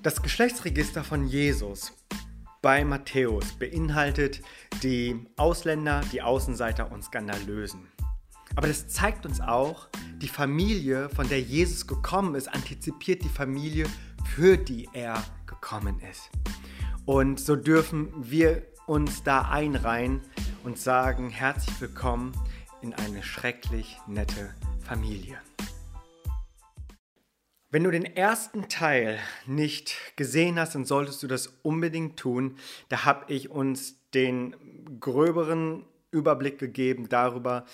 Das Geschlechtsregister von Jesus bei Matthäus beinhaltet die Ausländer, die Außenseiter und Skandalösen. Aber das zeigt uns auch, die Familie, von der Jesus gekommen ist, antizipiert die Familie, für die er gekommen ist. Und so dürfen wir uns da einreihen und sagen, herzlich willkommen in eine schrecklich nette Familie. Wenn du den ersten Teil nicht gesehen hast, dann solltest du das unbedingt tun. Da habe ich uns den gröberen Überblick gegeben darüber,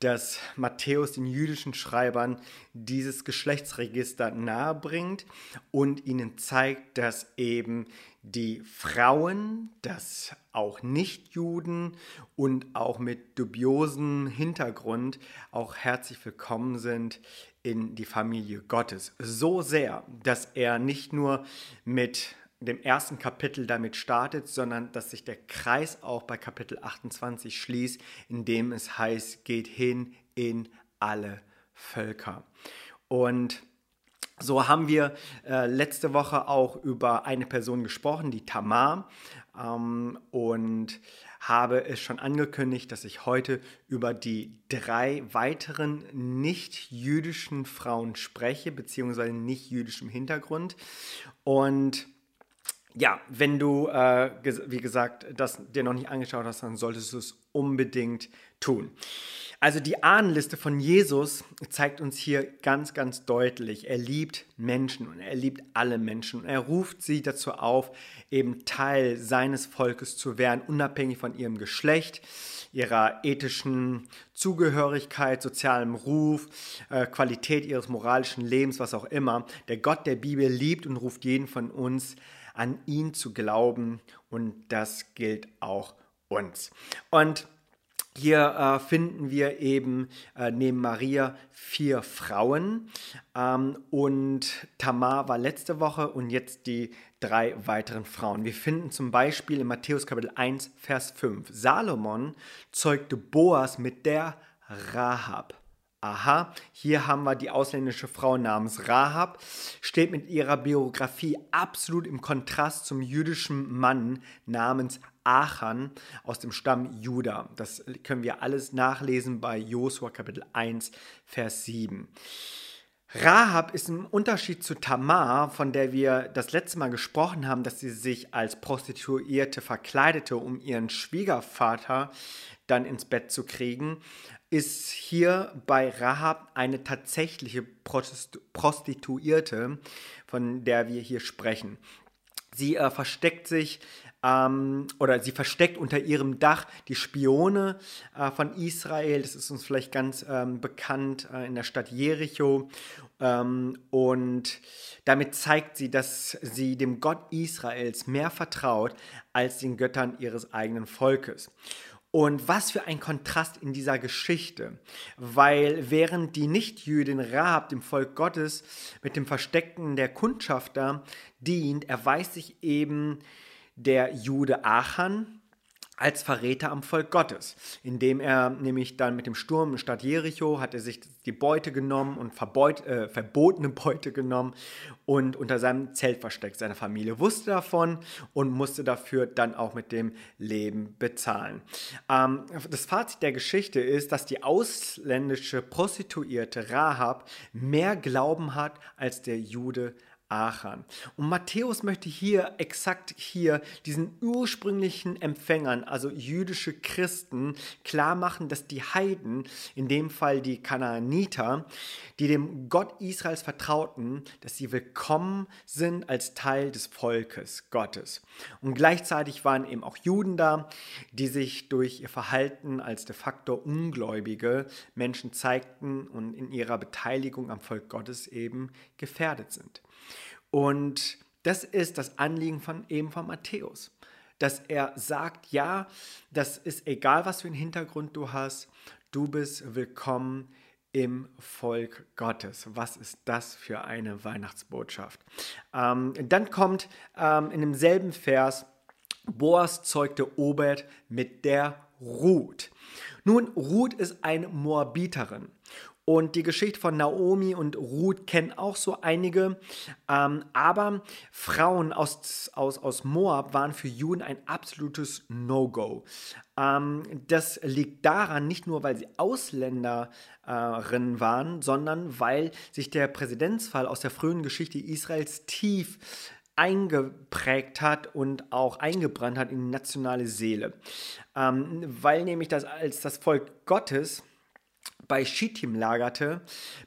dass Matthäus den jüdischen Schreibern dieses Geschlechtsregister nahebringt und ihnen zeigt, dass eben die Frauen, dass auch Nichtjuden und auch mit dubiosem Hintergrund auch herzlich willkommen sind in die Familie Gottes. So sehr, dass er nicht nur mit dem ersten Kapitel damit startet, sondern dass sich der Kreis auch bei Kapitel 28 schließt, in dem es heißt, geht hin in alle Völker. Und so haben wir äh, letzte Woche auch über eine Person gesprochen, die Tamar. Ähm, und habe es schon angekündigt, dass ich heute über die drei weiteren nicht-jüdischen Frauen spreche, beziehungsweise nicht-jüdischem Hintergrund. Und ja, wenn du, äh, wie gesagt, das dir noch nicht angeschaut hast, dann solltest du es unbedingt tun. Also die Ahnenliste von Jesus zeigt uns hier ganz, ganz deutlich, er liebt Menschen und er liebt alle Menschen und er ruft sie dazu auf, eben Teil seines Volkes zu werden, unabhängig von ihrem Geschlecht, ihrer ethischen Zugehörigkeit, sozialem Ruf, äh, Qualität ihres moralischen Lebens, was auch immer. Der Gott der Bibel liebt und ruft jeden von uns an ihn zu glauben und das gilt auch uns. Und hier äh, finden wir eben äh, neben Maria vier Frauen ähm, und Tamar war letzte Woche und jetzt die drei weiteren Frauen. Wir finden zum Beispiel in Matthäus Kapitel 1, Vers 5, Salomon zeugte Boas mit der Rahab. Aha, hier haben wir die ausländische Frau namens Rahab, steht mit ihrer Biografie absolut im Kontrast zum jüdischen Mann namens Achan aus dem Stamm Juda. Das können wir alles nachlesen bei Josua Kapitel 1, Vers 7. Rahab ist im Unterschied zu Tamar, von der wir das letzte Mal gesprochen haben, dass sie sich als Prostituierte verkleidete, um ihren Schwiegervater dann ins Bett zu kriegen, ist hier bei Rahab eine tatsächliche Prostituierte, von der wir hier sprechen. Sie äh, versteckt sich ähm, oder sie versteckt unter ihrem Dach die Spione äh, von Israel. Das ist uns vielleicht ganz ähm, bekannt äh, in der Stadt Jericho. Ähm, und damit zeigt sie, dass sie dem Gott Israels mehr vertraut als den Göttern ihres eigenen Volkes. Und was für ein Kontrast in dieser Geschichte, weil während die Nichtjüdin Rahab dem Volk Gottes mit dem Verstecken der Kundschafter dient, erweist sich eben der Jude Achan als Verräter am Volk Gottes, indem er nämlich dann mit dem Sturm in Stadt Jericho hat er sich die Beute genommen und verbeut, äh, verbotene Beute genommen und unter seinem Zelt versteckt. Seine Familie wusste davon und musste dafür dann auch mit dem Leben bezahlen. Ähm, das Fazit der Geschichte ist, dass die ausländische Prostituierte Rahab mehr Glauben hat als der Jude Achan. Und Matthäus möchte hier exakt hier diesen ursprünglichen Empfängern, also jüdische Christen, klar machen, dass die Heiden, in dem Fall die Kanaaniter, die dem Gott Israels vertrauten, dass sie willkommen sind als Teil des Volkes Gottes. Und gleichzeitig waren eben auch Juden da, die sich durch ihr Verhalten als de facto ungläubige Menschen zeigten und in ihrer Beteiligung am Volk Gottes eben gefährdet sind. Und das ist das Anliegen von eben von Matthäus, dass er sagt, ja, das ist egal, was für einen Hintergrund du hast, du bist willkommen im Volk Gottes. Was ist das für eine Weihnachtsbotschaft? Ähm, dann kommt ähm, in demselben Vers, Boas zeugte Obed mit der Ruth. Nun, Ruth ist eine Moabiterin Und die Geschichte von Naomi und Ruth kennen auch so einige. Ähm, aber Frauen aus, aus, aus Moab waren für Juden ein absolutes No-Go. Ähm, das liegt daran, nicht nur, weil sie Ausländerinnen waren, sondern weil sich der Präzedenzfall aus der frühen Geschichte Israels tief eingeprägt hat und auch eingebrannt hat in die nationale Seele. Ähm, weil nämlich das als das Volk Gottes bei Schittim lagerte,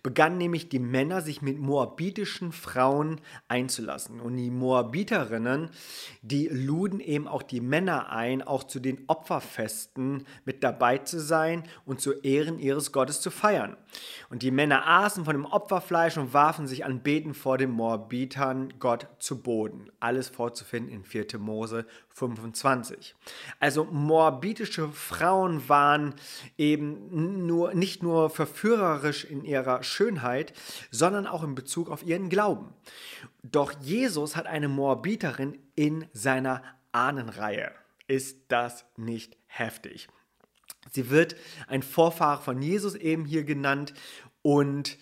begannen nämlich die Männer sich mit moabitischen Frauen einzulassen. Und die Moabiterinnen, die luden eben auch die Männer ein, auch zu den Opferfesten mit dabei zu sein und zu Ehren ihres Gottes zu feiern. Und die Männer aßen von dem Opferfleisch und warfen sich anbeten vor den Moabitern Gott zu Boden. Alles vorzufinden in 4. Mose 25. Also moabitische Frauen waren eben nur, nicht nur verführerisch in ihrer Schönheit, sondern auch in Bezug auf ihren Glauben. Doch Jesus hat eine Moabiterin in seiner Ahnenreihe. Ist das nicht heftig? Sie wird ein Vorfahre von Jesus eben hier genannt und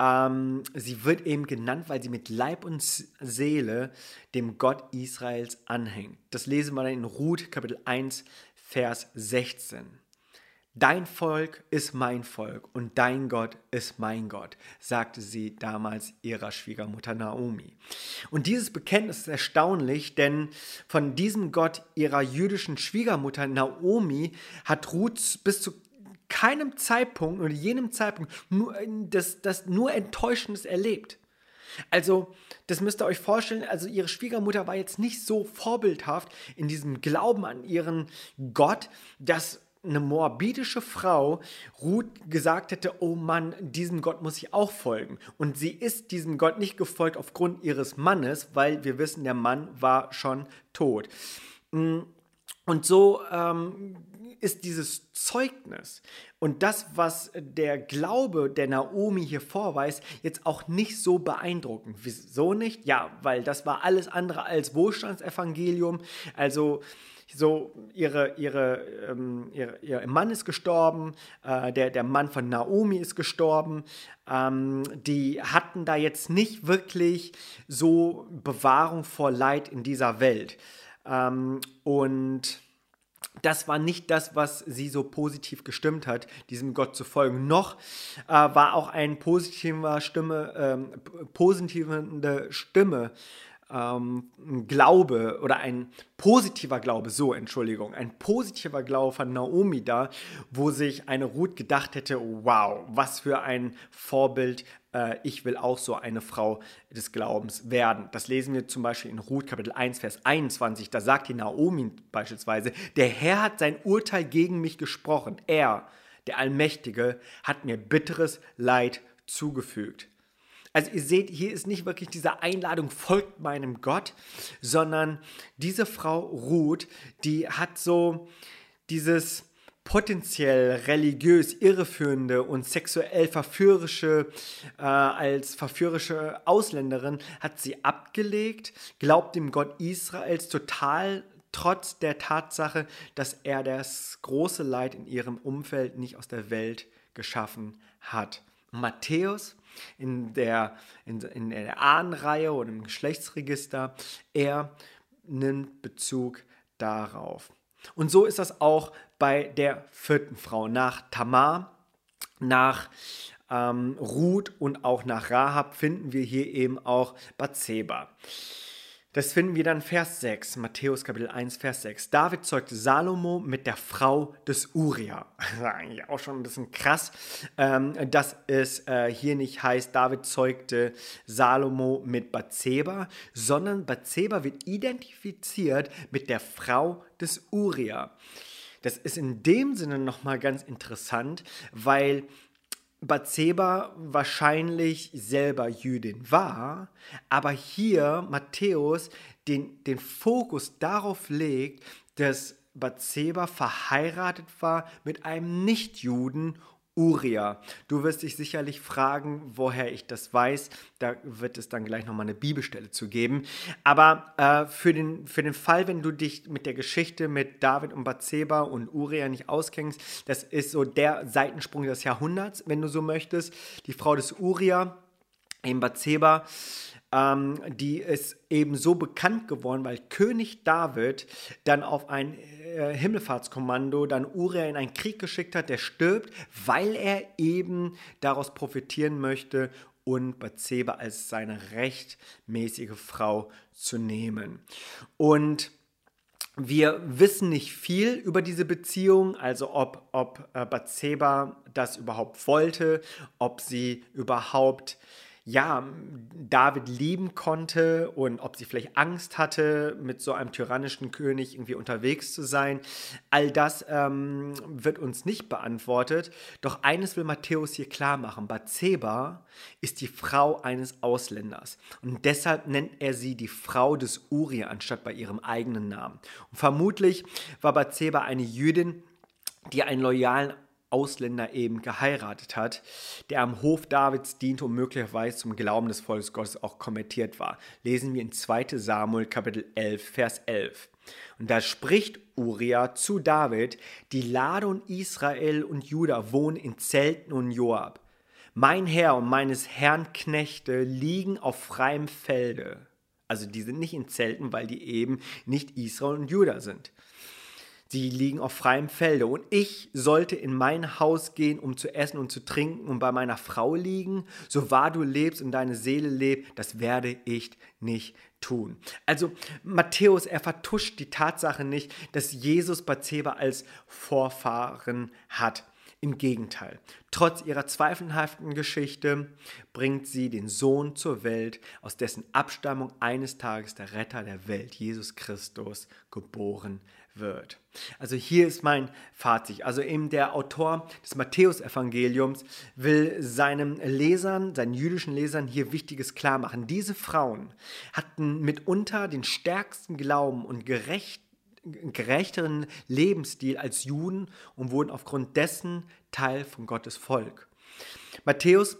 ähm, sie wird eben genannt, weil sie mit Leib und Seele dem Gott Israels anhängt. Das lesen wir dann in Ruth Kapitel 1, Vers 16. Dein Volk ist mein Volk und dein Gott ist mein Gott, sagte sie damals ihrer Schwiegermutter Naomi. Und dieses Bekenntnis ist erstaunlich, denn von diesem Gott ihrer jüdischen Schwiegermutter Naomi hat Ruth bis zu keinem Zeitpunkt oder jenem Zeitpunkt nur, das, das nur Enttäuschendes erlebt. Also, das müsst ihr euch vorstellen, also ihre Schwiegermutter war jetzt nicht so vorbildhaft in diesem Glauben an ihren Gott, dass eine moabitische Frau Ruth gesagt hätte, oh Mann, diesem Gott muss ich auch folgen. Und sie ist diesem Gott nicht gefolgt aufgrund ihres Mannes, weil wir wissen, der Mann war schon tot. Mm, und so ähm, ist dieses Zeugnis und das, was der Glaube der Naomi hier vorweist, jetzt auch nicht so beeindruckend. Wieso nicht? Ja, weil das war alles andere als Wohlstandsevangelium. Also so ihre, ihre, ähm, ihre, ihr Mann ist gestorben, äh, der, der Mann von Naomi ist gestorben. Ähm, die hatten da jetzt nicht wirklich so Bewahrung vor Leid in dieser Welt. Ähm, und das war nicht das, was sie so positiv gestimmt hat, diesem Gott zu folgen. Noch äh, war auch eine positive Stimme, ähm, positive Stimme ähm, Glaube oder ein positiver Glaube, so Entschuldigung, ein positiver Glaube von Naomi da, wo sich eine Ruth gedacht hätte, wow, was für ein Vorbild, äh, ich will auch so eine Frau des Glaubens werden. Das lesen wir zum Beispiel in Ruth Kapitel 1, Vers 21, da sagt die Naomi beispielsweise, der Herr hat sein Urteil gegen mich gesprochen, er, der Allmächtige, hat mir bitteres Leid zugefügt. Also ihr seht, hier ist nicht wirklich diese Einladung, folgt meinem Gott, sondern diese Frau Ruth, die hat so dieses potenziell religiös irreführende und sexuell verführerische, äh, als verführerische Ausländerin, hat sie abgelegt, glaubt dem Gott Israels total trotz der Tatsache, dass er das große Leid in ihrem Umfeld nicht aus der Welt geschaffen hat. Matthäus in der, in, in der Ahnenreihe oder im Geschlechtsregister, er nimmt Bezug darauf. Und so ist das auch bei der vierten Frau. Nach Tamar, nach ähm, Ruth und auch nach Rahab finden wir hier eben auch Bathseba. Das finden wir dann Vers 6, Matthäus Kapitel 1, Vers 6. David zeugte Salomo mit der Frau des Uria. Das eigentlich auch schon ein bisschen krass, ähm, dass es äh, hier nicht heißt, David zeugte Salomo mit Bathseba, sondern Bathseba wird identifiziert mit der Frau des Uria. Das ist in dem Sinne nochmal ganz interessant, weil Bathseba wahrscheinlich selber Jüdin war, aber hier Matthäus den, den Fokus darauf legt, dass Bathseba verheiratet war mit einem Nichtjuden Uria. Du wirst dich sicherlich fragen, woher ich das weiß. Da wird es dann gleich nochmal eine Bibelstelle zu geben. Aber äh, für, den, für den Fall, wenn du dich mit der Geschichte mit David und Bathseba und Uria nicht auskennst, das ist so der Seitensprung des Jahrhunderts, wenn du so möchtest. Die Frau des Uria, in Bathseba, ähm, die ist eben so bekannt geworden, weil König David dann auf ein äh, Himmelfahrtskommando dann Uriah in einen Krieg geschickt hat, der stirbt, weil er eben daraus profitieren möchte und Bathseba als seine rechtmäßige Frau zu nehmen. Und wir wissen nicht viel über diese Beziehung, also ob, ob äh, Bathseba das überhaupt wollte, ob sie überhaupt ja, David lieben konnte und ob sie vielleicht Angst hatte, mit so einem tyrannischen König irgendwie unterwegs zu sein. All das ähm, wird uns nicht beantwortet. Doch eines will Matthäus hier klar machen. Bathseba ist die Frau eines Ausländers. Und deshalb nennt er sie die Frau des Uri anstatt bei ihrem eigenen Namen. Und vermutlich war Bathseba eine Jüdin, die einen loyalen Ausländer eben geheiratet hat, der am Hof Davids diente und möglicherweise zum Glauben des Volkes Gottes auch konvertiert war. Lesen wir in 2 Samuel Kapitel 11, Vers 11. Und da spricht Uriah zu David, die Ladung Israel und Juda wohnen in Zelten und Joab. Mein Herr und meines Herrn Knechte liegen auf freiem Felde. Also die sind nicht in Zelten, weil die eben nicht Israel und Juda sind. Sie liegen auf freiem Felde. Und ich sollte in mein Haus gehen, um zu essen und zu trinken und bei meiner Frau liegen. So wahr du lebst und deine Seele lebt, das werde ich nicht tun. Also Matthäus, er vertuscht die Tatsache nicht, dass Jesus Bathseba als Vorfahren hat. Im Gegenteil, trotz ihrer zweifelhaften Geschichte bringt sie den Sohn zur Welt, aus dessen Abstammung eines Tages der Retter der Welt, Jesus Christus, geboren wird. Also hier ist mein Fazit. Also eben der Autor des Matthäusevangeliums will seinen Lesern, seinen jüdischen Lesern hier Wichtiges klar machen. Diese Frauen hatten mitunter den stärksten Glauben und gerecht gerechteren Lebensstil als Juden und wurden aufgrund dessen Teil von Gottes Volk. Matthäus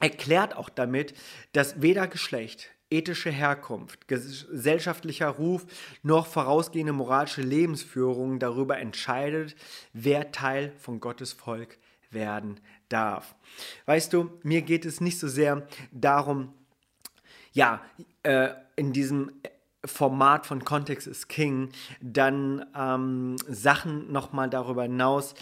erklärt auch damit, dass weder Geschlecht, ethische Herkunft, gesellschaftlicher Ruf noch vorausgehende moralische Lebensführung darüber entscheidet, wer Teil von Gottes Volk werden darf. Weißt du, mir geht es nicht so sehr darum, ja, äh, in diesem Format von Kontext ist King, dann ähm, Sachen nochmal darüber hinaus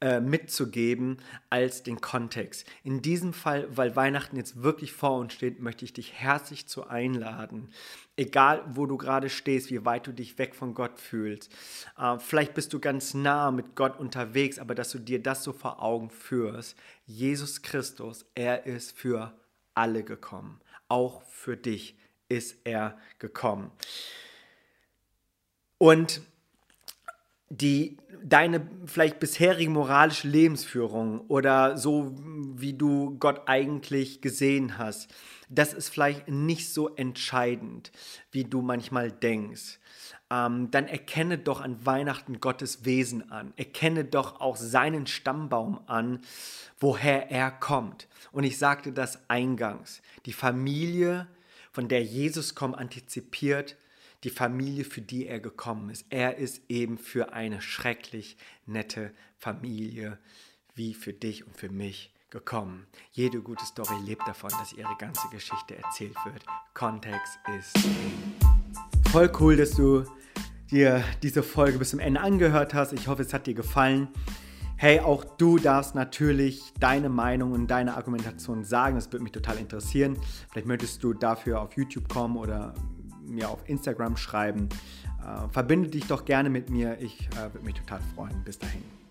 äh, mitzugeben als den Kontext. In diesem Fall, weil Weihnachten jetzt wirklich vor uns steht, möchte ich dich herzlich zu einladen. Egal, wo du gerade stehst, wie weit du dich weg von Gott fühlst. Äh, vielleicht bist du ganz nah mit Gott unterwegs, aber dass du dir das so vor Augen führst. Jesus Christus, er ist für alle gekommen. Auch für dich ist er gekommen. Und die deine vielleicht bisherige moralische Lebensführung oder so wie du Gott eigentlich gesehen hast, das ist vielleicht nicht so entscheidend, wie du manchmal denkst. Ähm, dann erkenne doch an Weihnachten Gottes Wesen an. Erkenne doch auch seinen Stammbaum an, woher er kommt. Und ich sagte das eingangs. Die Familie von der Jesus kommt, antizipiert die Familie, für die er gekommen ist. Er ist eben für eine schrecklich nette Familie wie für dich und für mich gekommen. Jede gute Story lebt davon, dass ihre ganze Geschichte erzählt wird. Kontext ist voll cool, dass du dir diese Folge bis zum Ende angehört hast. Ich hoffe, es hat dir gefallen. Hey, auch du darfst natürlich deine Meinung und deine Argumentation sagen. Das würde mich total interessieren. Vielleicht möchtest du dafür auf YouTube kommen oder mir auf Instagram schreiben. Äh, verbinde dich doch gerne mit mir. Ich äh, würde mich total freuen. Bis dahin.